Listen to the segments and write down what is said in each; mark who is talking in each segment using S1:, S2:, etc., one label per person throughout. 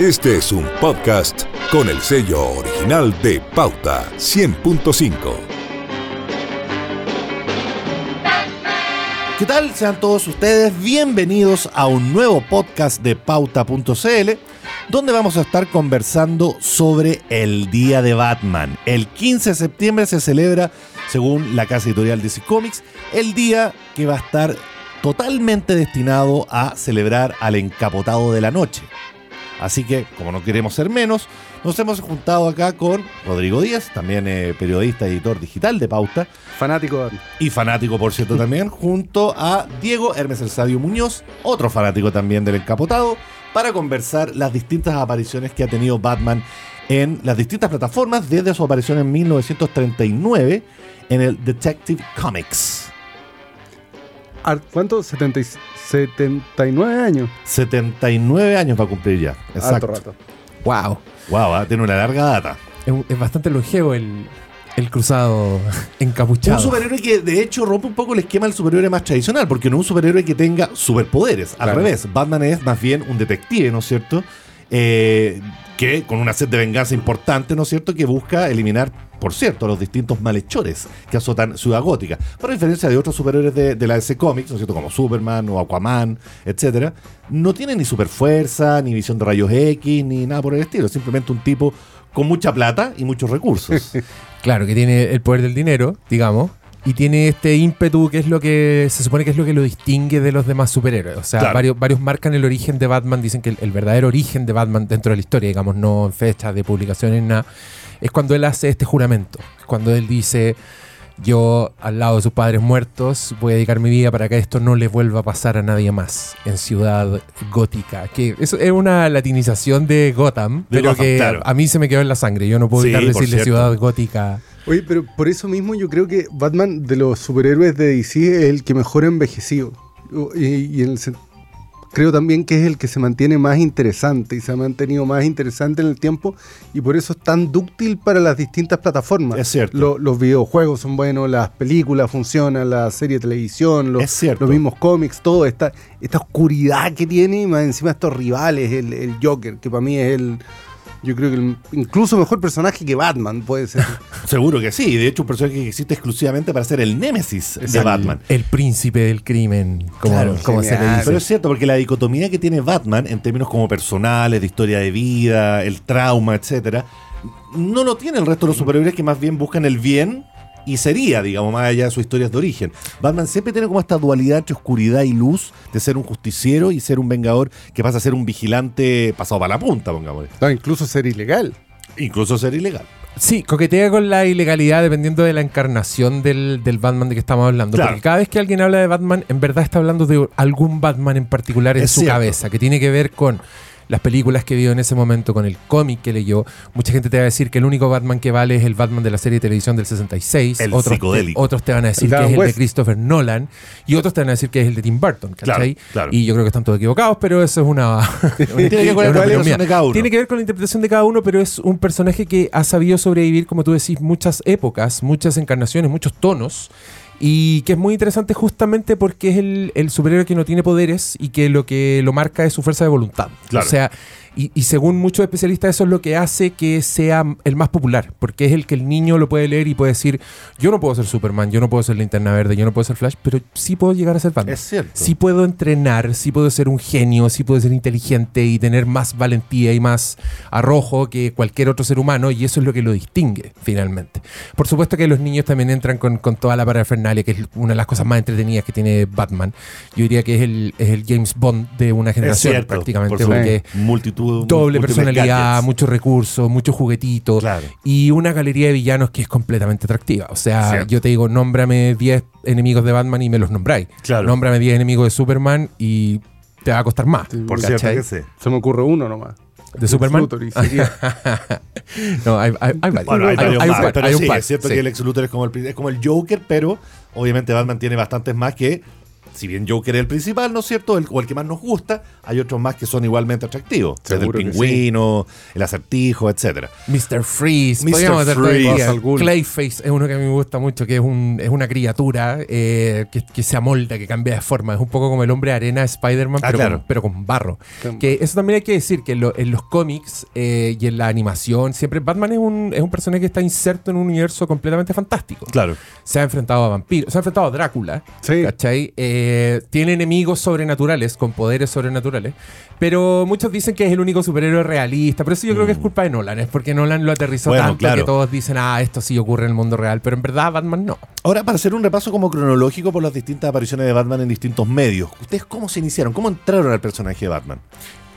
S1: Este es un podcast con el sello original de Pauta 100.5.
S2: ¿Qué tal? Sean todos ustedes bienvenidos a un nuevo podcast de Pauta.cl, donde vamos a estar conversando sobre el Día de Batman. El 15 de septiembre se celebra, según la casa editorial DC Comics, el día que va a estar totalmente destinado a celebrar al encapotado de la noche. Así que, como no queremos ser menos, nos hemos juntado acá con Rodrigo Díaz, también eh, periodista y editor digital de Pauta.
S3: Fanático.
S2: Y fanático, por cierto, también, junto a Diego Hermes El Sabio Muñoz, otro fanático también del encapotado, para conversar las distintas apariciones que ha tenido Batman en las distintas plataformas desde su aparición en 1939 en el Detective Comics.
S3: ¿Cuánto? 70 79 años.
S2: 79 años va a cumplir ya. Exacto. rato.
S4: Wow.
S2: Wow, ah, tiene una larga data.
S4: Es, bastante longevo el, cruzado encapuchado.
S2: Un superhéroe que de hecho rompe un poco el esquema del superhéroe más tradicional, porque no es un superhéroe que tenga superpoderes. Al revés, Batman es más bien un detective, ¿no es cierto? Eh, que con una sed de venganza importante, ¿no es cierto?, que busca eliminar, por cierto, los distintos malhechores que azotan Ciudad Gótica. Por diferencia de otros superhéroes de, la DC Comics, ¿no es cierto?, como Superman o Aquaman, etcétera, no tiene ni superfuerza, ni visión de rayos X, ni nada por el estilo. Es simplemente un tipo con mucha plata y muchos recursos.
S4: claro, que tiene el poder del dinero, digamos, y tiene este ímpetu que es lo que se supone que es lo que lo distingue de los demás superhéroes. O sea, varios, varios marcan el origen de Batman, dicen que el, verdadero origen de Batman dentro de la historia, digamos, no en fechas de publicaciones, nada, es cuando él hace este juramento. Cuando él dice, yo al lado de sus padres muertos voy a dedicar mi vida para que esto no le vuelva a pasar a nadie más en Ciudad Gótica. Que eso es una latinización de Gotham, pero que a mí se me quedó en la sangre. Yo no puedo evitar decirle Ciudad Gótica.
S3: Oye, pero por eso mismo yo creo que Batman de los superhéroes de DC es el que mejor ha envejecido. Y, creo también que es el que se mantiene más interesante y se ha mantenido más interesante en el tiempo y por eso es tan dúctil para las distintas plataformas.
S2: Es cierto.
S3: los videojuegos son buenos, las películas funcionan, la serie de televisión, los, los mismos cómics, todo esta, esta oscuridad que tiene y más encima estos rivales, el, el Joker, que para mí es el yo creo que incluso mejor personaje que Batman puede ser.
S2: Seguro que sí. De hecho, un personaje que existe exclusivamente para ser el némesis de Batman.
S4: El, príncipe del crimen, como,
S2: se le dice. Pero es cierto, porque la dicotomía que tiene Batman en términos como personales, de historia de vida, el trauma, etcétera, no lo tiene el resto de los superhéroes que más bien buscan el bien y sería, digamos, más allá de sus historias de origen. Batman siempre tiene como esta dualidad entre oscuridad y luz de ser un justiciero y ser un vengador que pasa a ser un vigilante pasado para la punta, pongamos.
S3: No, incluso ser ilegal.
S2: Incluso ser ilegal.
S4: Sí, coquetea con la ilegalidad dependiendo de la encarnación del, Batman de que estamos hablando. Porque cada vez que alguien habla de Batman, en verdad está hablando de algún Batman en particular en su cabeza, que tiene que ver con las películas que vio en ese momento, con el cómic que leyó, mucha gente te va a decir que el único Batman que vale es el Batman de la serie de televisión del 66.
S2: El
S4: otros, te, otros te van a decir que es el de Christopher Nolan y otros te van a decir que es el de Tim Burton, ¿cachai? Y yo creo que están todos equivocados, pero eso es una...
S2: Tiene que ver con la interpretación de cada uno.
S4: Tiene que ver con la interpretación de cada uno, pero es un personaje que ha sabido sobrevivir, como tú decís, muchas épocas, muchas encarnaciones, muchos tonos y que es muy interesante justamente porque es el, el, superhéroe que no tiene poderes y que lo que lo marca es su fuerza de voluntad. O sea, y, según muchos especialistas eso es lo que hace que sea el más popular, porque es el que el niño lo puede leer y puede decir, yo no puedo ser Superman, yo no puedo ser Linterna Verde, yo no puedo ser Flash, pero sí puedo llegar a ser Batman.
S2: Es cierto.
S4: Sí puedo entrenar, sí puedo ser un genio, sí puedo ser inteligente y tener más valentía y más arrojo que cualquier otro ser humano y eso es lo que lo distingue finalmente. Por supuesto que los niños también entran con, con toda la parafernalia, que es una de las cosas más entretenidas que tiene Batman. Yo diría que es el, es el James Bond de una generación prácticamente.
S2: Porque multitud
S4: Doble personalidad, muchos recursos, muchos juguetitos y una galería de villanos que es completamente atractiva. O sea, yo te digo, nómbrame 10 enemigos de Batman y me los nombráis. Claro. Nómbrame 10 enemigos de Superman y te va a costar más.
S2: por cierto que
S3: sé. Se me ocurre uno nomás.
S4: ¿De Superman?
S2: no, hay, hay, hay, bueno, hay, varios más, pero sí, es cierto que el Ex Luthor es como el, es como el Joker, pero obviamente Batman tiene bastantes más que si bien Joker es el principal, ¿no es cierto? El, o el que más nos gusta, hay otros más que son igualmente atractivos. Desde el pingüino, el acertijo, etcétera.
S4: Mr. Freeze,
S2: Mr. Freeze.
S4: Clayface es uno que a mí me gusta mucho, que es, un, es una criatura eh, que, que se amolda, que cambia de forma. Es un poco como el hombre arena de Spider-Man,
S2: Ah,
S4: pero,
S2: claro.
S4: con, pero con barro.
S3: Claro.
S4: Que eso también hay que decir, que en, lo- en los cómics eh, y en la animación, siempre Batman es un, es un personaje que está inserto en un universo completamente fantástico.
S2: Claro.
S4: Se ha enfrentado a vampiros, se ha enfrentado a Drácula,
S3: Sí.
S4: ¿cachai? Eh, tiene enemigos sobrenaturales, con poderes sobrenaturales, pero muchos dicen que es el único superhéroe realista, pero eso yo creo que es culpa de Nolan, es porque Nolan lo aterrizó
S2: Mm. Bueno,
S4: tanto
S2: claro.
S4: que todos dicen, ah, esto sí ocurre en el mundo real, pero en verdad Batman no.
S2: Ahora, para hacer un repaso como cronológico por las distintas apariciones de Batman en distintos medios, ¿ustedes cómo se iniciaron? ¿Cómo entraron al personaje de Batman?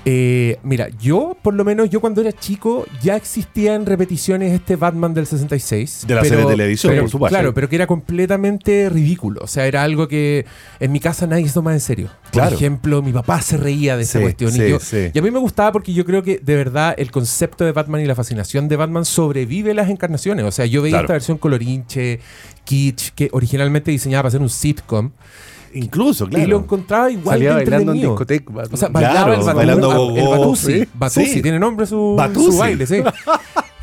S4: Eh, mira, yo, por lo menos, yo cuando era chico, ya existía en repeticiones este Batman del 66.
S2: De la serie de televisión,
S4: pero-
S2: por supuesto.
S4: Claro, pero que era completamente ridículo. O sea, era algo que en mi casa nadie se toma en serio. Por ejemplo, mi papá se reía de esa
S2: Sí,
S4: cuestión.
S2: sí,
S4: y, yo-
S2: sí.
S4: y a mí me gustaba porque yo creo que de verdad el concepto de Batman y la fascinación de Batman sobrevive las encarnaciones. O sea, yo veía
S2: Claro.
S4: esta versión colorinche, kitsch, que originalmente diseñaba para ser un sitcom.
S2: Incluso, claro.
S4: Y lo encontraba igual
S3: Salía
S4: de
S3: bailando en discoteca.
S4: O sea,
S2: Claro,
S4: bailaba el, batu-
S2: bailando
S4: ah, el Batusi.
S2: sí.
S4: Batusi,
S2: Sí.
S4: tiene nombre su,
S2: Batusi.
S4: su baile, sí.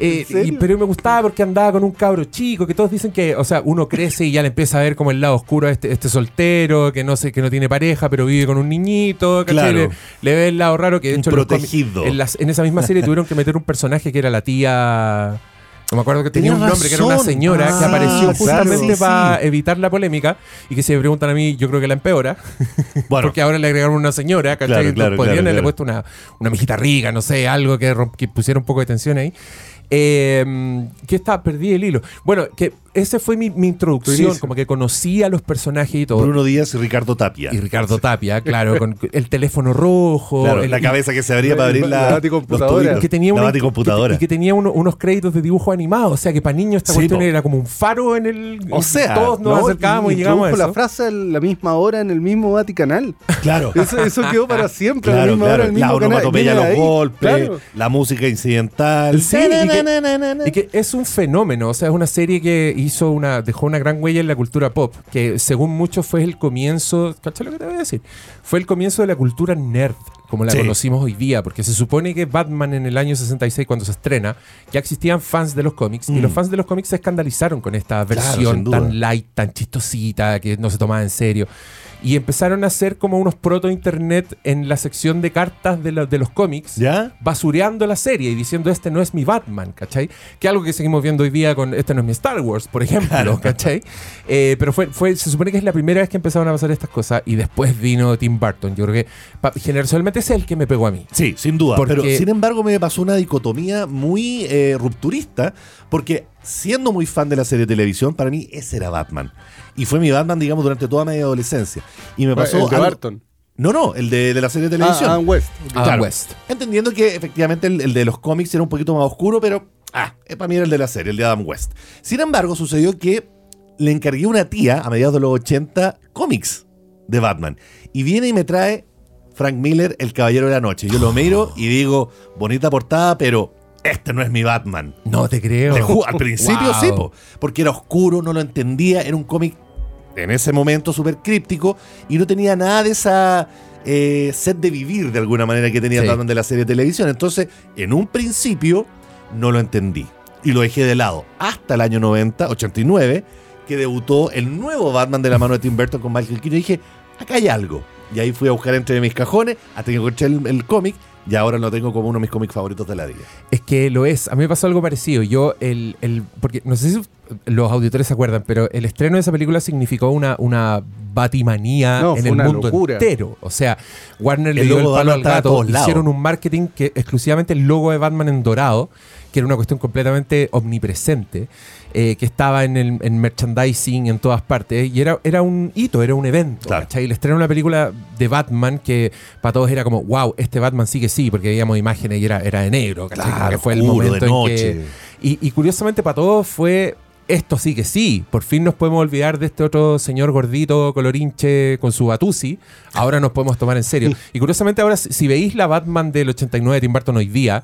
S4: Eh, y- pero me gustaba porque andaba con un cabro chico, que todos dicen que, o sea, uno crece y ya le empieza a ver como el lado oscuro a este, este soltero, que no sé, que no tiene pareja, pero vive con un niñito.
S2: Claro.
S4: Le, le ve el lado raro que de hecho
S2: protegido.
S4: En, las- en esa misma serie tuvieron que meter un personaje que era la tía. No me acuerdo que tenía
S2: Tenía
S4: un nombre, que era una señora que
S2: Ah,
S4: apareció
S2: claro.
S4: justamente
S2: Sí, sí.
S4: para evitar la polémica y que si me preguntan a mí, yo creo que la empeora.
S2: Bueno,
S4: Porque ahora le agregaron una señora, ¿cachai?
S2: Claro,
S4: Entonces
S2: claro,
S4: podrían haberle puesto una, una mijita rica, no sé, algo que pusiera un poco de tensión ahí. Eh, ¿Qué está? Perdí el hilo. Bueno, que ese fue mi, introducción, como que conocí a los personajes y todo.
S2: Bruno Díaz y Ricardo Tapia.
S4: y Ricardo Tapia, claro, con el teléfono rojo.
S2: Claro,
S4: el-
S2: la cabeza que se abría para abrir la,
S3: La
S2: los
S4: que tenía
S2: la
S4: una, que- y que tenía uno- unos créditos de dibujo animado. O sea que para niños esta
S2: Sí,
S4: cuestión era como un faro en el.
S2: O sea,
S4: todos nos
S3: No,
S4: acercábamos y,
S3: y
S4: llegamos a eso.
S3: la frase a la misma hora en el mismo Vaticanal.
S2: Claro.
S3: Eso, eso quedó para siempre a la
S2: Claro,
S3: misma
S2: claro.
S3: hora el
S2: La
S3: mismo canal.
S2: onomatopeya, los
S3: ahí.
S2: golpes,
S3: Claro.
S2: la música incidental.
S4: Sí, y que, y que es un fenómeno, o sea, es una serie que hizo una, dejó una gran huella en la cultura pop, que según muchos fue el comienzo, ¿cachai lo que te voy a decir? Fue el comienzo de la cultura nerd, como la
S2: Sí.
S4: conocimos hoy día, porque se supone que Batman en el año 66, cuando se estrena, ya existían fans de los cómics, y
S2: Mm.
S4: los fans de los cómics se escandalizaron con esta versión tan light, tan chistosita, que no se tomaba en serio. Y empezaron a hacer como unos proto-internet en la sección de cartas de, de los cómics
S2: ¿Ya?
S4: basureando la serie y diciendo este no es mi Batman, ¿cachai? Que algo que seguimos viendo hoy día con este no es mi Star Wars, por ejemplo, ¿cachai? Eh, pero fue, fue, se supone que es la primera vez que empezaron a pasar estas cosas y después vino Tim Burton. Yo creo que pa- generalmente es el que me pegó a mí.
S2: Sí, sin duda.
S4: Porque-
S2: Pero sin embargo me pasó una dicotomía muy eh, rupturista, porque siendo muy fan de la serie de televisión, para mí ese era Batman. Y fue mi Batman, digamos, durante toda mi adolescencia. Y me pasó...
S3: El de
S2: algo-
S3: Barton.
S2: No, no, el de, de la serie de
S3: Ah,
S2: televisión.
S3: Adam West.
S4: Adam
S2: Claro.
S4: West.
S2: Entendiendo que efectivamente el, el de los cómics era un poquito más oscuro, pero ah, eh, para mí era el de la serie, el de Adam West. Sin embargo, sucedió que le encargué a una tía a mediados de los 80 cómics de Batman. Y viene y me trae Frank Miller, El Caballero de la Noche. Yo lo miro y digo, bonita portada, pero este no es mi Batman.
S4: No te creo.
S2: Te al principio
S4: Wow.
S2: sí, po, porque era oscuro, no lo entendía, era un cómic en ese momento súper críptico y no tenía nada de esa eh, sed de vivir de alguna manera que tenía
S4: Sí.
S2: Batman de la serie de televisión. Entonces, en un principio no lo entendí y lo dejé de lado hasta el año 90, 89, que debutó el nuevo Batman de la mano de Tim Burton con Michael Keaton y dije, acá hay algo. Y ahí fui a buscar entre mis cajones hasta que encontré el, el cómic y ahora lo tengo como uno de mis cómics favoritos de la vida.
S4: Es que lo es. A mí me pasó algo parecido. Yo, el, el. Porque no sé si los auditores se acuerdan, pero el estreno de esa película significó una, una batimanía
S3: No,
S4: en el
S3: una
S4: mundo
S3: locura.
S4: entero. O sea, Warner le
S2: El
S4: dio el palo al gato. Hicieron un marketing que exclusivamente el logo de Batman en dorado, que era una cuestión completamente omnipresente. Eh, que estaba en el en merchandising en todas partes y era, era un hito, era un evento. El estreno de una película de Batman que para todos era como, wow, este Batman sí que sí, porque veíamos imágenes y era, era de negro.
S2: Claro,
S4: que fue el momento
S2: de
S4: en
S2: noche.
S4: que. Y, y curiosamente para todos fue. Esto sí que sí. Por fin nos podemos olvidar de este otro señor gordito, colorinche, con su batusi. Ahora nos podemos tomar en serio. Y curiosamente ahora, si si veis la Batman del 89 de Tim Burton hoy día,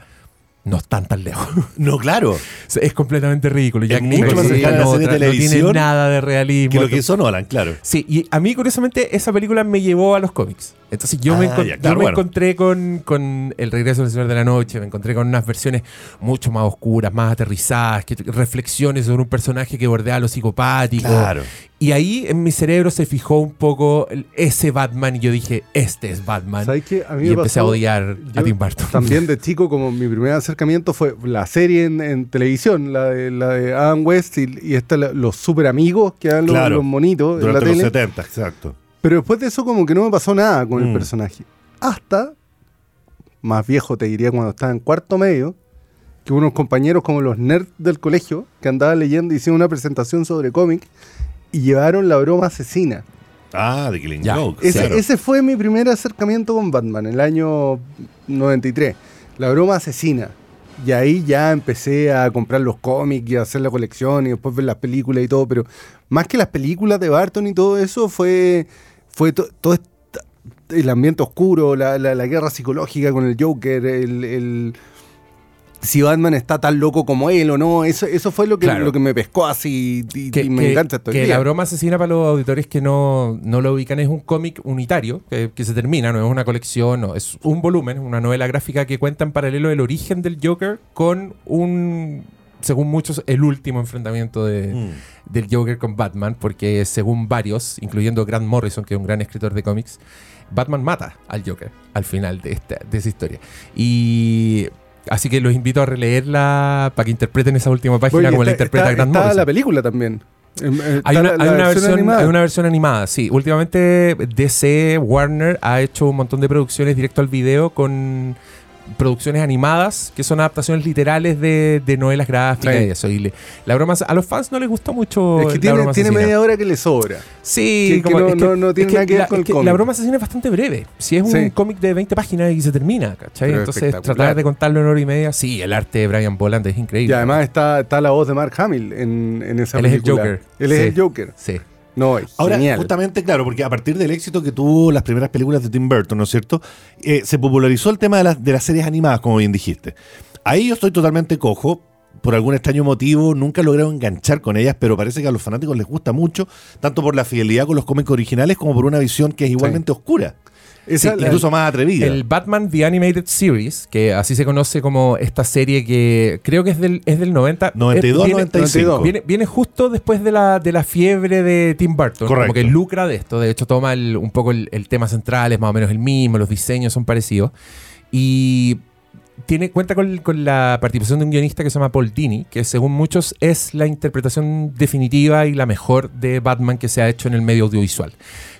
S4: no están tan lejos.
S2: No, claro.
S4: es completamente ridículo.
S2: Es mucho más cercano serie de
S4: no tiene nada de realismo.
S2: Que lo que hizo Nolan, claro.
S4: Sí, y a mí, curiosamente, esa película me llevó a los cómics. Entonces yo, me,
S2: Ah,
S4: encon-
S2: ya,
S4: yo me encontré con, con El regreso del Señor de la Noche, me encontré con unas versiones mucho más oscuras, más aterrizadas, que reflexiones sobre un personaje que bordea lo psicopático.
S2: Claro.
S4: Y ahí en mi cerebro se fijó un poco ese Batman y yo dije, este es Batman.
S3: ¿Sabes qué? A mí
S4: y empecé a odiar a Tim Burton.
S3: También de chico, como mi primer acercamiento fue la serie en, en televisión, la de, la de Adam West y, y esta, la- los super amigos que eran los,
S2: Claro.
S3: los monitos en la
S2: Durante los
S3: tele.
S2: 70, exacto.
S3: Pero después de eso como que no me pasó nada con
S2: Mm.
S3: el personaje. Hasta, más viejo te diría cuando estaba en cuarto medio, que unos compañeros como los nerds del colegio, que andaban leyendo, hicieron una presentación sobre cómic y llevaron la broma asesina.
S2: Ah, de Killing
S4: Ya.
S2: Joke.
S3: Ese,
S2: claro.
S3: ese fue mi primer acercamiento con Batman, el año 93. La broma asesina. Y ahí ya empecé a comprar los cómics y a hacer la colección y después ver las películas y todo. Pero más que las películas de Barton y todo eso, fue, fue to- todo esta- el ambiente oscuro, la, la- la guerra psicológica con el Joker, el, el- si Batman está tan loco como él o no. Eso, eso fue lo que,
S4: Claro.
S3: lo que me pescó así y,
S4: que,
S3: y me
S4: que-
S3: encanta esto.
S4: que la broma asesina para los auditores que no, no lo ubican es un cómic unitario que, que se termina, no es una colección, no, es un volumen, una novela gráfica que cuenta en paralelo el origen del Joker con un, según muchos, el último enfrentamiento de,
S2: Mm.
S4: del Joker con Batman, porque según varios, incluyendo Grant Morrison, que es un gran escritor de cómics, Batman mata al Joker al final de, esta, de esa historia. Y así que los invito a releerla para que interpreten esa última página
S3: Oye,
S4: como la interpreta
S3: está-
S4: Grant
S3: está
S4: Morrison.
S3: la película también. Em, eh,
S4: Hay una,
S3: la-
S4: hay
S3: la
S4: una versión,
S3: animada.
S4: hay una versión animada, sí. Últimamente DC, Warner ha hecho un montón de producciones directo al video con producciones animadas que son adaptaciones literales de, de novelas gráficas
S3: Sí.
S4: y eso. Y le- la broma, a los fans no les gustó mucho.
S3: Es que
S4: la
S3: tiene,
S4: broma
S3: tiene
S4: asesina.
S3: media hora que le sobra.
S4: Sí,
S3: que- que
S4: como-
S3: no-
S4: es
S3: no- no tiene
S4: es
S3: nada que ver
S4: la,
S3: con
S4: es
S3: el cómic.
S4: La broma asesina es bastante breve. Si es un
S3: Sí.
S4: cómic de 20 páginas y se termina, ¿cachai?
S3: Pero
S4: Entonces, tratar de contarlo en hora y media, sí, el arte de Brian Boland es
S3: Y
S4: increíble.
S3: además está, está la voz de Mark Hamill en, en esa
S4: Él es el. Joker.
S3: Él es el Joker.
S4: Sí.
S3: No, es
S2: Ahora,
S3: genial.
S2: justamente, claro, porque a partir del éxito que tuvo las primeras películas de Tim Burton, ¿no es cierto? Eh, se popularizó el tema de, las- de las series animadas, como bien dijiste. Ahí yo estoy totalmente cojo. Por algún extraño motivo, nunca he logrado enganchar con ellas, pero parece que a los fanáticos les gusta mucho, tanto por la fidelidad con los cómics originales como por una visión que es igualmente oscura.
S3: Esa-
S2: Sí,
S3: la-
S2: incluso más atrevida.
S4: El Batman The Animated Series, que así se conoce como esta serie que creo que es del, es del 90.
S2: 92,
S4: eh, viene,
S2: 95.
S4: Viene, viene justo después de la, de la fiebre de Tim Burton.
S2: Correcto.
S4: Como que lucra de esto. De hecho, toma el- un poco el, el tema central, es más o menos el mismo, los diseños son parecidos. Y tiene, cuenta con, con la participación de un guionista que se llama Paul Dini, que según muchos es la interpretación definitiva y la mejor de Batman que se ha hecho en el medio audiovisual.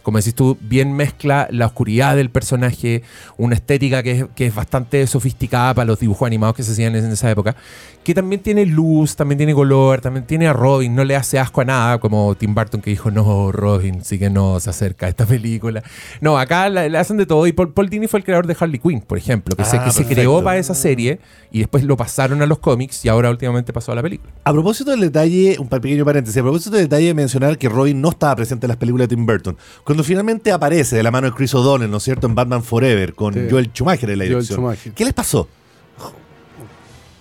S4: Como decís tú, bien mezcla la oscuridad del personaje, una estética que es, que es bastante sofisticada para los dibujos animados que se hacían en esa época, que también tiene luz, también tiene color, también tiene a Robin, no le hace asco a nada, como Tim Burton que dijo, no, Robin, sí que no se acerca a esta película. No, acá le hacen de todo, y Paul, Paul Dini fue el creador de Harley Quinn, por ejemplo, que, se,
S2: Ah,
S4: que se creó para esa serie y después lo pasaron a los cómics y ahora últimamente pasó a la película.
S2: A propósito del detalle, un pequeño paréntesis, a propósito del detalle de mencionar que Robin no estaba presente en las películas de Tim Burton, cuando finalmente aparece de la mano de Chris O'Donnell, ¿no es cierto?, en Batman Forever, con
S3: Sí.
S2: Joel Schumacher en la
S3: Joel
S2: dirección.
S3: Schumacher.
S2: ¿Qué les pasó?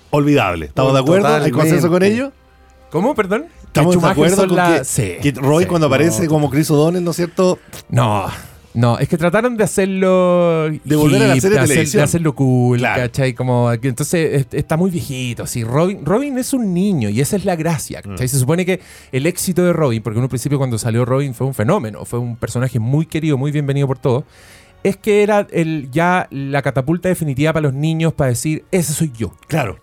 S2: Olvidable. ¿Estamos de acuerdo? ¿Hay consenso con ello?
S4: ¿Cómo, perdón?
S2: ¿Estamos de acuerdo con
S4: la-
S2: que,
S4: Sí,
S2: que
S4: sí.
S2: cuando aparece como Chris O'Donnell, ¿no es cierto?
S4: No, no, es que trataron de hacerlo.
S2: De volver a la serie de
S4: hacer-
S2: televisión.
S4: hacerlo cool,
S2: Claro.
S4: ¿cachai? Como, entonces es- está muy viejito. Así. Robin, Robin es un niño y esa es la gracia.
S2: Mm.
S4: ¿cachai? Se supone que el éxito de Robin, porque en un principio cuando salió Robin fue un fenómeno, fue un personaje muy querido, muy bienvenido por todos. Es que era el, ya la catapulta definitiva para los niños para decir, ese soy yo.
S2: Claro.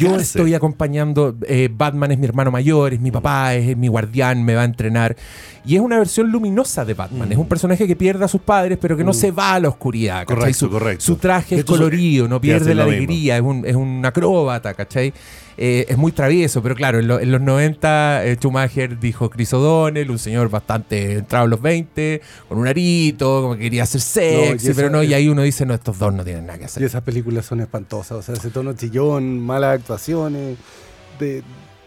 S4: Yo estoy acompañando, eh, Batman es mi hermano mayor, es mi papá, es, es mi guardián, me va a entrenar. Y es una versión luminosa de Batman.
S2: Mm.
S4: Es un personaje que pierde a sus padres, pero que no se va a la oscuridad. ¿cachai?
S2: Correcto,
S4: su,
S2: correcto.
S4: Su traje es colorido, no pierde la alegría, es un, es un acróbata, ¿cachai? Eh, es muy travieso, pero claro, en, lo- en los 90 eh, Schumacher dijo Chris O'Donnell, un señor bastante entrado a los 20, con un arito, como que quería hacer sexy,
S3: y
S4: pero no, y ahí uno dice, no, estos dos no tienen nada que
S3: Y
S4: hacer.
S3: esas películas son espantosas. O sea, ese tono chillón, malas actuaciones. De,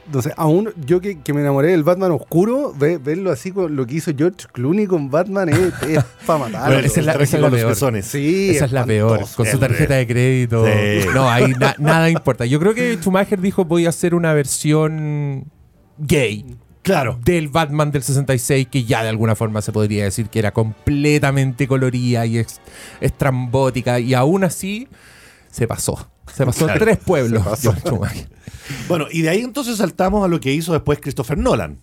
S3: Entonces, aún yo que, que me enamoré del Batman oscuro, ve- verlo así con lo que hizo George Clooney con Batman es, es para matarlo.
S4: Bueno, esa es la- esa es
S2: con
S4: la
S2: los
S4: peor.
S3: Sí,
S4: Esa es la peor, con su tarjeta de crédito.
S2: Sí.
S4: No, ahí na- nada importa. Yo creo que Schumacher dijo voy a hacer una versión gay
S2: Claro.
S4: del Batman del 66 que ya de alguna forma se podría decir que era completamente colorida y estrambótica y aún así se pasó. Se pasó
S2: Claro,
S4: tres pueblos.
S3: se pasó.
S2: Bueno, y de ahí entonces saltamos a lo que hizo después Christopher Nolan.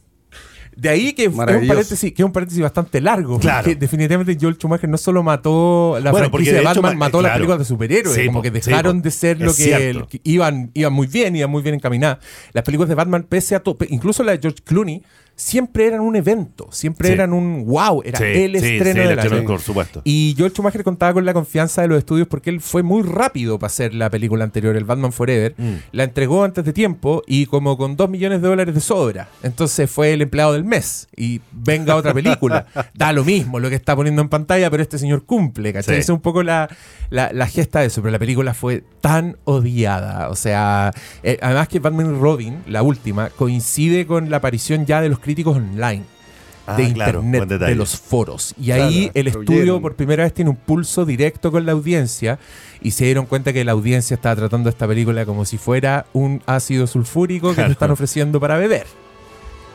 S4: De ahí que es un paréntesis, que es un paréntesis bastante largo.
S2: Claro.
S4: Que definitivamente Joel Schumacher no solo mató la
S2: Bueno,
S4: franquicia
S2: de
S4: de
S2: hecho,
S4: Batman,
S2: ma-
S4: mató las
S2: claro.
S4: películas de superhéroes.
S2: Sí,
S4: como
S2: po,
S4: que
S2: sí,
S4: dejaron
S2: po.
S4: de ser lo que,
S2: cierto.
S4: que iban, iban muy bien, iban muy bien encaminadas. Las películas de Batman, pese a todo, incluso la de George Clooney, siempre eran un evento. Siempre
S2: Sí.
S4: eran un wow. Era
S2: Sí,
S4: el
S2: sí,
S4: estreno
S2: sí, el
S4: del
S2: estreno,
S4: año.
S2: por supuesto.
S4: Y Joel Schumacher contaba con la confianza de los estudios porque él fue muy rápido para hacer la película anterior, el Batman Forever.
S2: Mm.
S4: La entregó antes de tiempo y como con 2 millones de dólares de sobra. Entonces fue el empleado del mes. Y venga otra película. da lo mismo lo que está poniendo en pantalla, pero este señor cumple, ¿cachai?
S2: Sí.
S4: Esa es un poco la, la, la gesta de eso. Pero la película fue tan odiada. O sea, eh, además que Batman y Robin, la última, coincide con la aparición ya de los críticos online
S2: Ah,
S4: de internet, de los foros. Y ahí el estudio por primera vez tiene un pulso directo con la audiencia y se dieron cuenta que la audiencia estaba tratando esta película como si fuera un ácido sulfúrico que te están ofreciendo para beber.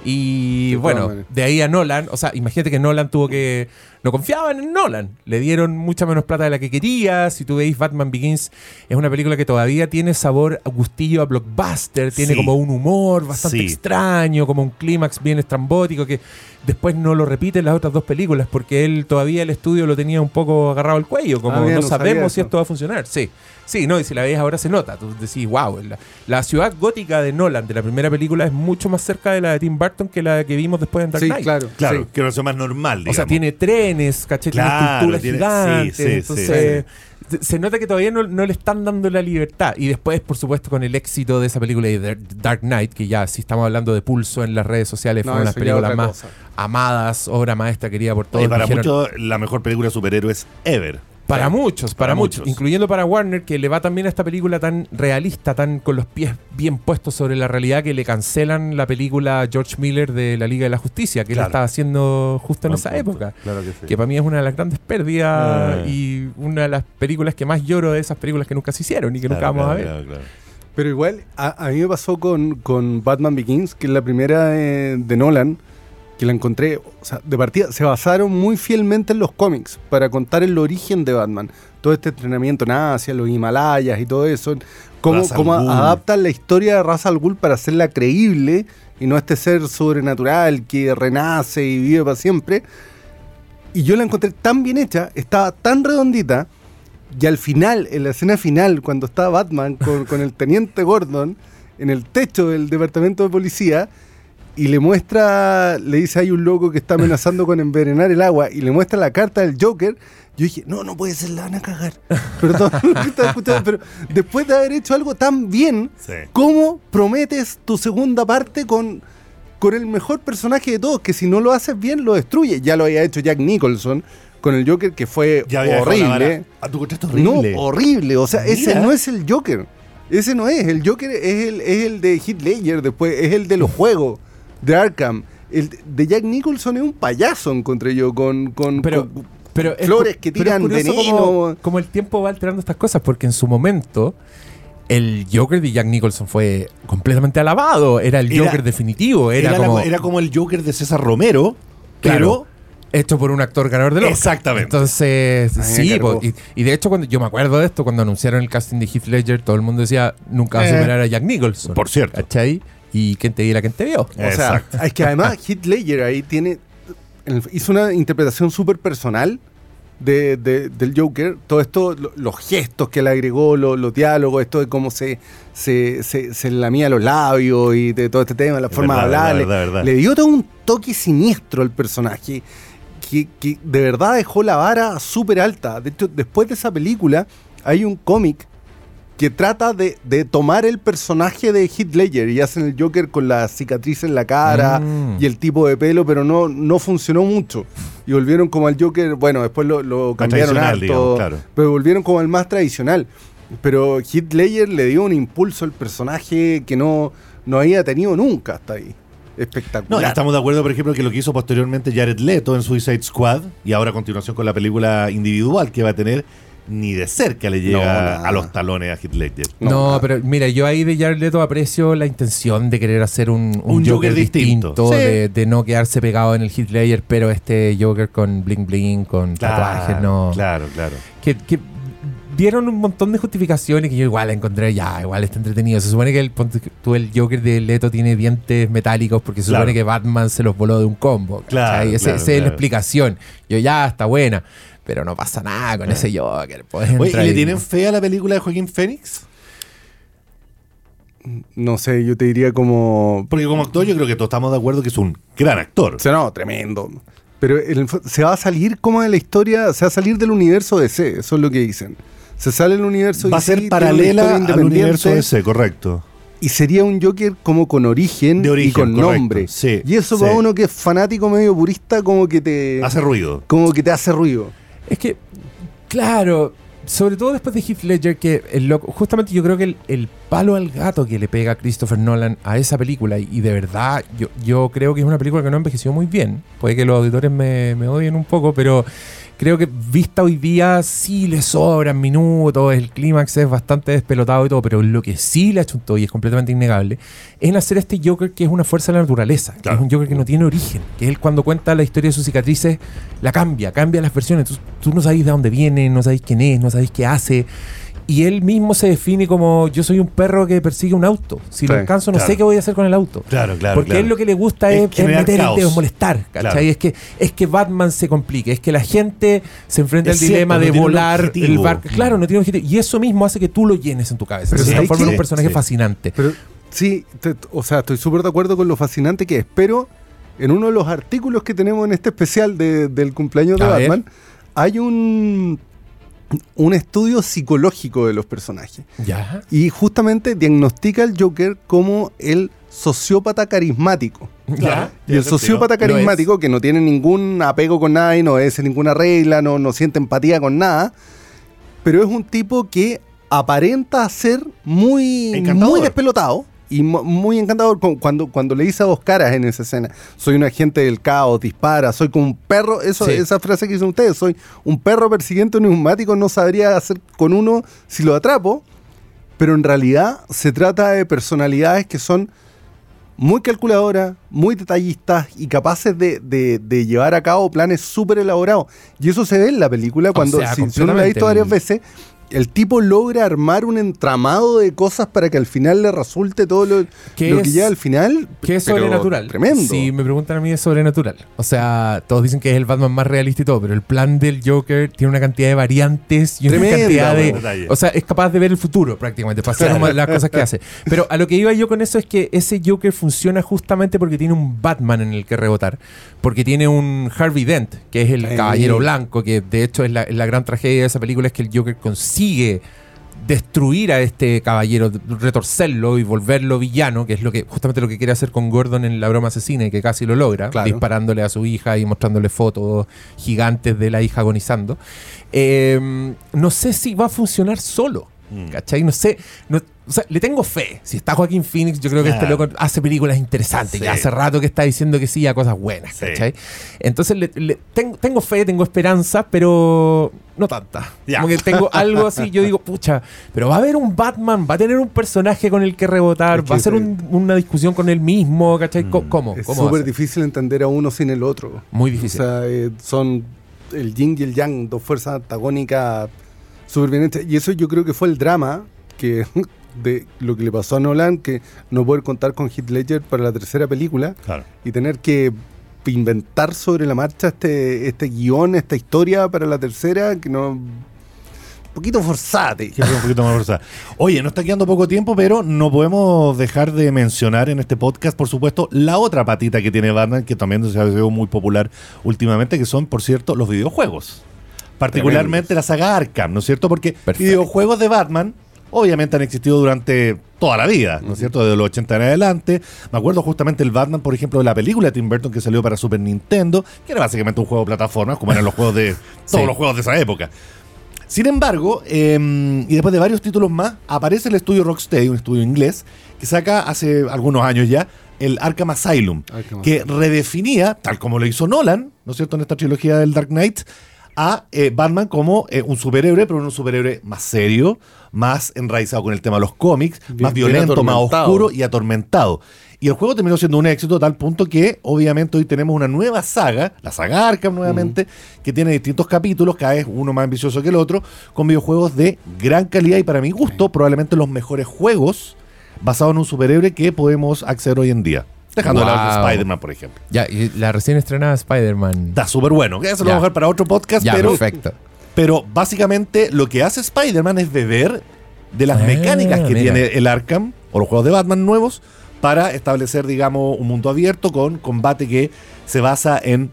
S4: Y bueno, de ahí a Nolan, o sea, imagínate que Nolan tuvo que... No confiaban en Nolan, le dieron mucha menos plata de la que quería. Si tú veis Batman Begins, es una película que todavía tiene sabor a gustillo a blockbuster, tiene
S2: Sí.
S4: como un humor bastante
S2: Sí.
S4: extraño, como un clímax bien estrambótico que después no lo repite en las otras dos películas porque él todavía el estudio lo tenía un poco agarrado al cuello, como
S3: Ah, bien,
S4: no sabemos si esto va a funcionar. Sí, sí, no, y si la veis ahora se nota, tú decís, wow, la, la ciudad gótica de Nolan de la primera película es mucho más cerca de la de Tim Burton que la que vimos después en Dark
S3: Sí,
S4: Knight.
S3: claro.
S2: Claro,
S3: sí.
S2: que no sea más normal,
S4: O sea, tiene trenes, caché, tiene
S2: Claro,
S4: esculturas
S2: tiene-
S4: gigantes.
S2: sí, sí,
S4: entonces, se- se nota que todavía no, no le están dando la libertad. Y después, por supuesto, con el éxito de esa película de Dar- Dark Knight, que ya, si estamos hablando de pulso en las redes sociales,
S3: No,
S4: fue una de las
S3: eso ya
S4: películas
S3: otra
S4: más
S3: cosa.
S4: amadas, obra maestra querida por todos.
S2: Y para
S4: Dijeron-
S2: muchos, la mejor película de superhéroes ever.
S4: Para muchos, para,
S2: para
S4: muchos,
S2: muchos.
S4: incluyendo para Warner, que le va también a esta película tan realista, tan con los pies bien puestos sobre la realidad, que le cancelan la película George Miller de la Liga de la Justicia, que él
S2: Claro.
S4: estaba haciendo justo en
S2: Buen
S4: esa
S2: punto.
S4: época.
S2: Claro que sí.
S4: Que para mí es una de las grandes pérdidas
S2: Ah.
S4: y una de las películas que más lloro de esas películas que nunca se hicieron y que nunca
S2: Claro,
S4: vamos a ver.
S2: claro, claro.
S3: Pero igual, a, a mí me pasó con, con Batman Begins, que es la primera eh, de Nolan, que la encontré, o sea, de partida, se basaron muy fielmente en los cómics para contar el origen de Batman. Todo este entrenamiento en Asia, los Himalayas y todo eso. Cómo, cómo adaptan la historia de Ra's al Ghul para hacerla creíble y no este ser sobrenatural que renace y vive para siempre. Y yo la encontré tan bien hecha, estaba tan redondita, y al final, en la escena final, cuando está Batman con, con el teniente Gordon en el techo del departamento de policía, y le muestra, le dice hay un loco que está amenazando con envenenar el agua, y le muestra la carta del Joker, yo dije, no, no puede ser, la van a cagar. Escuchando, pero después de haber hecho algo tan bien,
S2: Sí.
S3: ¿cómo prometes tu segunda parte con, con el mejor personaje de todos? Que si no lo haces bien, lo destruye. Ya lo había hecho Jack Nicholson con el Joker, que fue
S2: Ya
S3: horrible.
S2: vara. Ah, tu horrible.
S3: No, horrible. O sea, ese no es el Joker. Ese no es. El Joker es el, es el de Heath Ledger, después es el de los juegos, de Arkham. El de Jack Nicholson es un payaso, encontré yo, con, con,
S4: Pero,
S3: con-
S4: pero es
S3: flores que
S4: pero es
S3: tiran veneno.
S4: Como, como el tiempo va alterando estas cosas, porque en su momento el Joker de Jack Nicholson fue completamente alabado. Era el
S2: Era-
S4: Joker definitivo. Era,
S2: Era, la-
S4: como,
S2: era como el Joker de César Romero,
S4: Claro.
S2: pero
S4: hecho por un actor ganador del Oscar.
S2: Exactamente.
S4: Entonces, sí,
S3: cargó.
S4: po, y, y de hecho cuando yo me acuerdo de esto, cuando anunciaron el casting de Heath Ledger, todo el mundo decía, nunca va a
S2: Eh.
S4: superar a Jack Nicholson.
S2: Por cierto.
S4: ¿Cachai? Y quién te diera, quién te vio.
S3: O sea,
S2: Exacto.
S3: es que además Heath Ledger ahí tiene. hizo una interpretación súper personal de, de- del Joker. Todo esto, lo- los gestos que le agregó, lo- los diálogos, esto de cómo se, se, se, se lamía los labios y de todo este tema, la
S2: Es
S3: forma
S2: verdad,
S3: de hablar.
S2: verdad, verdad.
S3: Le dio todo un toque siniestro al personaje. Que, que de verdad dejó la vara súper alta. De hecho, después de esa película, hay un cómic que trata de, de tomar el personaje de Heath Ledger y hacen el Joker con la cicatriz en la cara
S4: Mm.
S3: y el tipo de pelo, pero no, no funcionó mucho. Y volvieron como al Joker, bueno, después lo, lo cambiaron harto,
S2: digamos, claro.
S3: pero volvieron como al más tradicional. Pero Heath Ledger le dio un impulso al personaje que no, no había tenido nunca hasta ahí.
S2: No,
S3: Espectacular.
S2: y estamos de acuerdo, por ejemplo, que lo que hizo posteriormente Jared Leto en Suicide Squad y ahora a continuación con la película individual que va a tener, ni de cerca le llega
S3: No,
S2: a los talones a Heath Ledger.
S3: No,
S4: pero mira, yo ahí de Jared Leto aprecio la intención de querer hacer un, un
S2: Un
S4: Joker,
S2: Joker distinto.
S4: distinto,
S2: Sí.
S4: de, de no quedarse pegado en el Heath Ledger, pero este Joker con bling bling, con tatuajes, no.
S2: Claro, claro.
S4: Que, que dieron un montón de justificaciones que yo igual encontré, ya, igual está entretenido. Se supone que el, tú, el Joker de Leto tiene dientes metálicos porque se
S2: Claro.
S4: supone que Batman se los voló de un combo.
S2: Claro,
S4: ¿cachai? Ese-
S2: claro,
S4: esa es la explicación. Yo ya, está buena. Pero no pasa nada con ese Joker. pues,
S2: Oye, ¿y le tienen fe a la película de Joaquín Phoenix?
S3: No sé, yo te diría como.
S2: Porque como actor yo creo que todos estamos de acuerdo que es un gran actor.
S3: O sea, no, tremendo. Pero el se va a salir como de la historia, se va a salir del universo DC, eso es lo que dicen. Se sale el universo
S2: Va a
S3: DC,
S2: ser paralela al universo ese, correcto.
S3: Y sería un Joker como con origen,
S2: De origen,
S3: y con
S2: correcto,
S3: nombre.
S2: sí,
S3: y eso
S2: sí.
S3: para uno que es fanático medio purista, como que te.
S2: Hace ruido.
S3: como que te hace ruido.
S4: Es que, claro, sobre todo después de Heath Ledger, que el loco- justamente yo creo que el, el palo al gato que le pega Christopher Nolan a esa película, y, de verdad yo, yo creo que es una película que no envejeció muy bien, puede que los auditores me odien un poco, pero creo que vista hoy día sí le sobran minutos, el clímax es bastante despelotado y todo, pero lo que sí le achuntó y es completamente innegable es hacer este Joker que es una fuerza de la naturaleza, que es un Joker que no tiene origen, que él cuando cuenta la historia de sus cicatrices la cambia, cambia las versiones, tú, tú no sabéis de dónde viene, no sabéis quién es, no sabéis qué hace. Y él mismo se define como yo soy un perro que persigue un auto. Si lo alcanzo, no
S2: claro.
S4: sé qué voy a hacer con el auto.
S2: Claro, claro.
S4: Porque
S2: claro.
S4: él lo que le gusta
S2: Es
S4: es, es meter el dedo, molestar, ¿cachai?
S2: Claro.
S4: Es, que, es que Batman se complique, es que la gente se enfrenta
S2: Es
S4: al
S2: cierto,
S4: dilema
S2: no
S4: de volar el barco. Claro, no tiene un objetivo. Y eso mismo hace que tú lo llenes en tu cabeza.
S3: Pero
S4: se
S3: ¿sabes
S4: transforma en un personaje
S2: Sí.
S4: fascinante.
S3: Pero sí, te- o sea, estoy súper de acuerdo con lo fascinante que es, pero en uno de los artículos que tenemos en este especial de- del cumpleaños de
S4: A ver.
S3: Batman, hay un, un estudio psicológico de los personajes.
S4: Ya.
S3: Y justamente diagnostica al Joker como el sociópata carismático.
S4: Ya.
S3: Y el sociópata carismático, que no tiene ningún apego con nada y no obedece ninguna regla, no, no siente empatía con nada, pero es un tipo que aparenta ser muy,
S2: Encantador.
S3: muy despelotado y mu- muy encantador Cu- cuando, cuando le dice a dos caras en esa escena, soy un agente del caos, dispara, soy como un perro, eso,
S4: Sí.
S3: esa frase que dicen ustedes, soy un perro persiguiente neumático, no sabría hacer con uno si lo atrapo, pero en realidad se trata de personalidades que son muy calculadoras, muy detallistas y capaces de, de- de llevar a cabo planes súper elaborados. Y eso se ve en la película cuando,
S4: sea,
S3: si, si uno la ha visto varias veces, el tipo logra armar un entramado de cosas para que al final le resulte todo lo,
S4: ¿Qué
S3: lo que
S4: es-
S3: llega al final.
S4: Que es sobrenatural.
S3: Tremendo.
S4: Si me preguntan a mí, es sobrenatural. O sea, todos dicen que es el Batman más realista y todo, pero el plan del Joker tiene una cantidad de variantes y una
S3: Tremenda,
S4: cantidad de.
S2: detalle.
S4: O sea, es capaz de ver el futuro prácticamente, para hacer las cosas que hace. Pero a lo que iba yo con eso es que ese Joker funciona justamente porque tiene un Batman en el que rebotar. Porque tiene un Harvey Dent, que es el
S3: Ay.
S4: caballero blanco, que de hecho es la, es la gran tragedia de esa película, es que el Joker consigue destruir a este caballero, retorcerlo y volverlo villano, que es lo que justamente lo que quiere hacer con Gordon en la broma asesina y que casi lo logra,
S3: Claro.
S4: disparándole a su hija y mostrándole fotos gigantes de la hija agonizando. Eh, no sé si va a funcionar solo.
S2: Mm.
S4: ¿Cachai? No sé. no- o sea, le tengo fe. Si está Joaquín Phoenix, yo creo que este
S2: Claro.
S4: loco hace películas interesantes.
S2: Sí.
S4: Que hace rato que está diciendo que sí a cosas buenas.
S2: Sí.
S4: ¿Cachai? Entonces le- le- tengo, tengo fe, tengo esperanza, pero no tanta.
S2: Ya.
S4: Como que tengo algo así, yo digo, pucha, pero va a haber un Batman, va a tener un personaje con el que rebotar,
S3: Es que
S4: va a ser un- una discusión con él mismo, ¿cachai?
S2: Mm.
S4: ¿Cómo?
S3: Es
S4: ¿Cómo va a
S3: súper difícil entender a uno sin el otro.
S4: Muy
S3: O
S4: difícil.
S3: sea, eh, son el yin y el yang, dos fuerzas antagónicas hechas. Y eso yo creo que fue el drama que de lo que le pasó a Nolan, que no poder contar con Heath Ledger para la tercera película
S2: Claro.
S3: y tener que inventar sobre la marcha este, este guion, esta historia para la tercera, que no... Un poquito forzate.
S2: Un poquito más forzada. Oye, no está quedando poco tiempo, pero no podemos dejar de mencionar en este podcast, por supuesto, la otra patita que tiene Batman, que también se ha sido muy popular últimamente, que son, por cierto, los videojuegos. Particularmente la saga Arkham, ¿no es cierto? Porque
S4: Perfecto.
S2: videojuegos de Batman obviamente han existido durante toda la vida, ¿no es cierto? Desde los 80 en adelante. Me acuerdo justamente el Batman, por ejemplo, de la película de Tim Burton que salió para Super Nintendo, que era básicamente un juego de plataformas, como eran los juegos de todos
S4: Sí.
S2: los juegos de esa época. Sin embargo, eh, y después de varios títulos más, aparece el estudio Rocksteady, un estudio inglés, que saca hace algunos años ya el Arkham Asylum,
S3: Arkham
S2: que redefinía, tal como lo hizo Nolan, ¿no es cierto?, en esta trilogía del Dark Knight, a eh, Batman como eh, un superhéroe, pero un superhéroe más serio, más enraizado con el tema de los cómics,
S3: Bien-
S2: más violento, más oscuro y atormentado. Y el juego terminó siendo un éxito a tal punto que obviamente hoy tenemos una nueva saga, la saga Arkham nuevamente, que tiene distintos capítulos, cada vez uno más ambicioso que el otro, con videojuegos de gran calidad y para mi gusto probablemente los mejores juegos basados en un superhéroe que podemos acceder hoy en día. Dejando de lado
S4: Wow.
S2: Spider-Man, por ejemplo.
S4: Ya, y la recién estrenada Spider-Man.
S2: Está súper bueno. Eso lo vamos a dejar para otro podcast,
S4: Ya,
S2: pero,
S4: perfecto.
S2: pero básicamente lo que hace Spider-Man es beber de las
S4: Ah,
S2: mecánicas que
S4: mira.
S2: tiene el Arkham o los juegos de Batman nuevos para establecer, digamos, un mundo abierto con combate que se basa en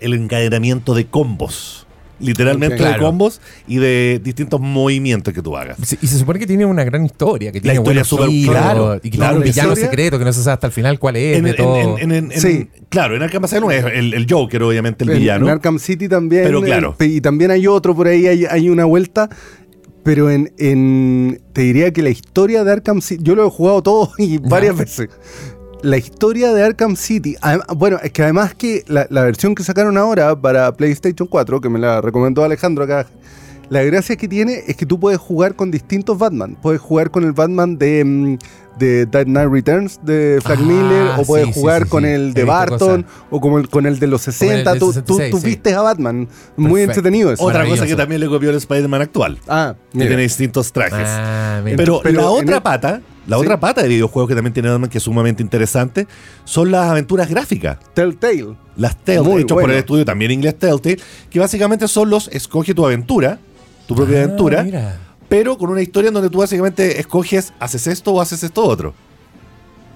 S2: el encadenamiento de combos. Literalmente de
S4: Claro.
S2: combos y de distintos movimientos que tú hagas.
S4: Y se supone que tiene una gran historia, que tiene
S2: historia
S4: giros,
S2: claro,
S4: y que
S2: claro,
S4: tiene un
S2: la
S4: villano
S2: historia-
S4: secreto que no se sabe hasta el final cuál es,
S2: En,
S4: de
S2: en-
S4: todo.
S2: en- en- en-
S3: Sí.
S2: Claro, en Arkham Asylum es el, el Joker, obviamente, el
S3: En-
S2: villano.
S3: En Arkham City también.
S2: Pero
S3: eh,
S2: claro.
S3: y también hay otro por ahí, hay, hay una vuelta. Pero en, en- Te diría que la historia de Arkham City. Yo lo he jugado todo y varias veces. La historia de Arkham City. Bueno, es que además que la, la versión que sacaron ahora para PlayStation 4, que me la recomendó Alejandro acá. La gracia que tiene es que tú puedes jugar con distintos Batman. Puedes jugar con el Batman de, mm, de Dark Knight Returns de Frank
S4: Ah,
S3: Miller, o puedes
S4: sí,
S3: jugar
S4: sí,
S3: con
S4: sí.
S3: el de Barton, o como el, con el de los
S4: el
S3: 60.
S4: del
S3: tú, tú-
S4: 66,
S3: tú
S4: sí.
S3: viste a Batman. Muy
S4: Perfecto.
S3: entretenido eso.
S2: Otra cosa que también le copió el Spider-Man actual.
S3: Ah,
S2: Que
S3: mira.
S2: tiene distintos trajes.
S4: Ah, mira.
S2: Pero,
S3: Pero
S2: la otra
S3: el-
S2: pata, la
S3: Sí.
S2: otra pata de videojuegos que también tiene Batman que es sumamente interesante, son las aventuras gráficas.
S3: Telltale.
S2: Las Telltale, hechas por
S3: bueno.
S2: el estudio también inglés Telltale, que básicamente son los escoge tu aventura, tu propia
S4: Ah,
S2: aventura,
S4: mira.
S2: pero con una historia en donde tú básicamente escoges haces esto o haces esto otro.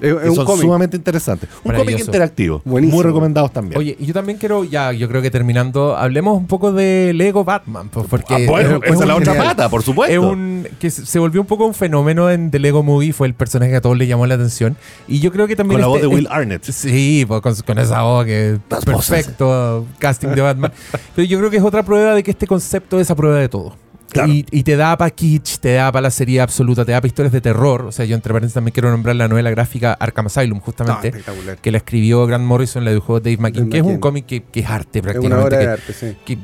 S3: Es, es un cómic.
S2: sumamente interesantes. Un cómic interactivo.
S3: Buenísimo.
S2: Muy recomendados también.
S4: Oye, y yo también quiero, ya, yo creo que terminando, hablemos un poco de Lego Batman. pues, Porque
S2: Ah, bueno,
S4: es- es
S2: esa es la otra
S3: genial.
S2: pata, por supuesto.
S4: Es un que se volvió un poco un fenómeno en The Lego Movie, fue el personaje que a todos le llamó la atención. Y yo creo que también
S2: con la voz
S4: este-
S2: de Will Arnett.
S4: Sí, pues, con, con esa voz que perfecto casting de Batman. Pero yo creo que es otra prueba de que este concepto es a prueba de todo.
S2: Claro.
S4: Y, y te da para kitsch, te da para la serie absoluta, te da para historias de terror. O sea, yo entre paréntesis también quiero nombrar la novela gráfica Arkham Asylum,
S3: Ah,
S4: justamente,
S3: espectacular.
S4: que la escribió Grant Morrison, la dibujó Dave McKean,
S3: Dave
S4: que es un cómic que, que es arte
S3: Es
S4: prácticamente.
S3: una obra
S4: que-
S3: de arte, sí.
S4: que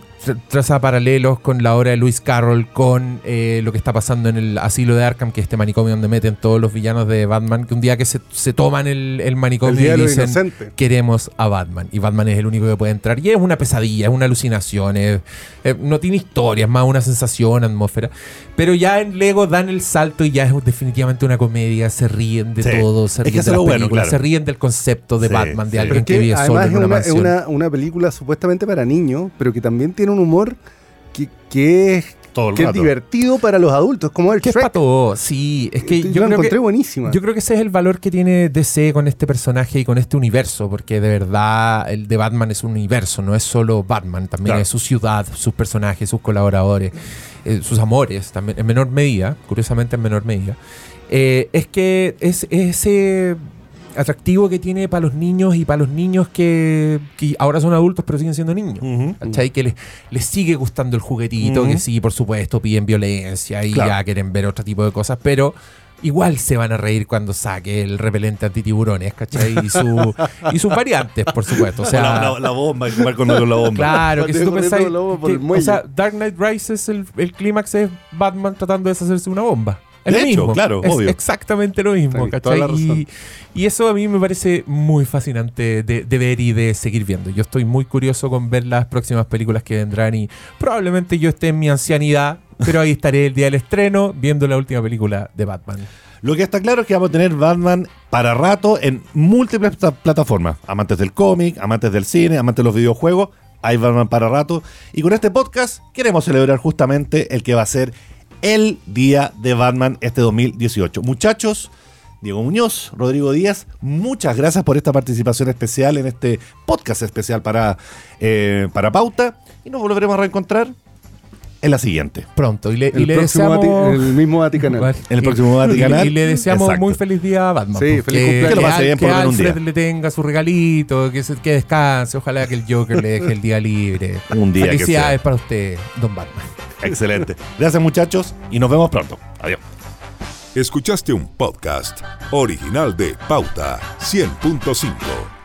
S4: traza paralelos con la obra de Lewis Carroll, con eh, lo que está pasando en el asilo de Arkham, que es este manicomio donde meten todos los villanos de Batman, que un día que se, se toman el, el
S3: El
S4: manicomio
S3: de
S4: y dicen queremos a Batman. Y Batman es el único que puede entrar. Y es una pesadilla, es una alucinación, es- eh, no tiene historia, es más una sensación, atmósfera. Pero ya en Lego dan el salto y ya es definitivamente una comedia, se ríen de
S2: Sí.
S4: todo, se
S2: Es que
S4: ríen de
S2: es
S4: las
S2: lo bueno,
S4: películas,
S2: claro.
S4: se ríen del concepto de
S2: Sí,
S4: Batman, de
S2: sí.
S4: Alguien
S3: es
S4: que,
S3: que
S4: vive solo en
S3: es
S4: una,
S3: una, es
S4: mansión.
S3: una, una película supuestamente para niños, pero que también tiene un humor que, que es,
S2: Todo el
S3: que es divertido para los adultos, como el
S4: Que es
S3: Shrek.
S4: para todo, sí. Es que
S3: yo,
S4: creo
S3: encontré
S4: que,
S3: buenísima.
S4: yo creo que ese es el valor que tiene DC con este personaje y con este universo, porque de verdad el de Batman es un universo, no es solo Batman, también
S2: Claro.
S4: es su ciudad, sus personajes, sus colaboradores, eh, sus amores, también en menor medida, curiosamente en menor medida. Eh, es que es ese atractivo que tiene para los niños y para los niños que, que ahora son adultos pero siguen siendo niños. ¿Cachai? Que les, les sigue gustando el juguetito, que sí, por supuesto, piden violencia y
S2: Claro.
S4: ya quieren ver otro tipo de cosas, pero igual se van a reír cuando saque el repelente antitiburones, ¿cachai? Y, su, y sus variantes, por supuesto. O sea,
S2: la, la- la bomba, con la bomba.
S4: claro, que si tú que-
S3: muelle.
S4: o sea, Dark Knight Rises, el, el clímax es Batman tratando de deshacerse de una bomba. Es
S2: De
S4: lo
S2: hecho,
S4: mismo.
S2: claro,
S4: es
S2: obvio.
S4: exactamente lo mismo,
S3: toda
S4: ¿cachai? Y, y eso a mí me parece muy fascinante de, de ver y de seguir viendo. Yo estoy muy curioso con ver las próximas películas que vendrán y probablemente yo esté en mi ancianidad, pero ahí estaré el día del estreno viendo la última película de Batman.
S2: Lo que está claro es que vamos a tener Batman para rato en múltiples pla- plataformas. Amantes del cómic, amantes del cine, amantes de los videojuegos. Hay Batman para rato. Y con este podcast queremos celebrar justamente el que va a ser el día de Batman este 2018. Muchachos, Diego Muñoz, Rodrigo Díaz, muchas gracias por esta participación especial en este podcast especial para, eh, para Pauta. Y nos volveremos a reencontrar en la siguiente.
S4: Pronto. Y le, y
S3: El,
S4: le
S3: próximo
S4: deseamos.
S3: Vati- el mismo Vaticanal.
S4: Vale.
S2: En el
S4: Y-
S2: próximo Vaticanal.
S4: Y, y le deseamos
S2: Exacto.
S4: muy feliz día a Batman.
S3: Sí,
S4: pues,
S3: feliz
S4: que,
S3: cumpleaños.
S2: Que lo pase bien por
S4: que
S2: un día.
S4: le tenga su regalito, que, se, que descanse. Ojalá que el Joker le deje el día libre.
S2: Un día que
S4: Felicidades
S2: sea.
S4: para usted, Don Batman.
S2: Excelente. Gracias muchachos y nos vemos pronto. Adiós.
S1: Escuchaste un podcast original de Pauta 100.5.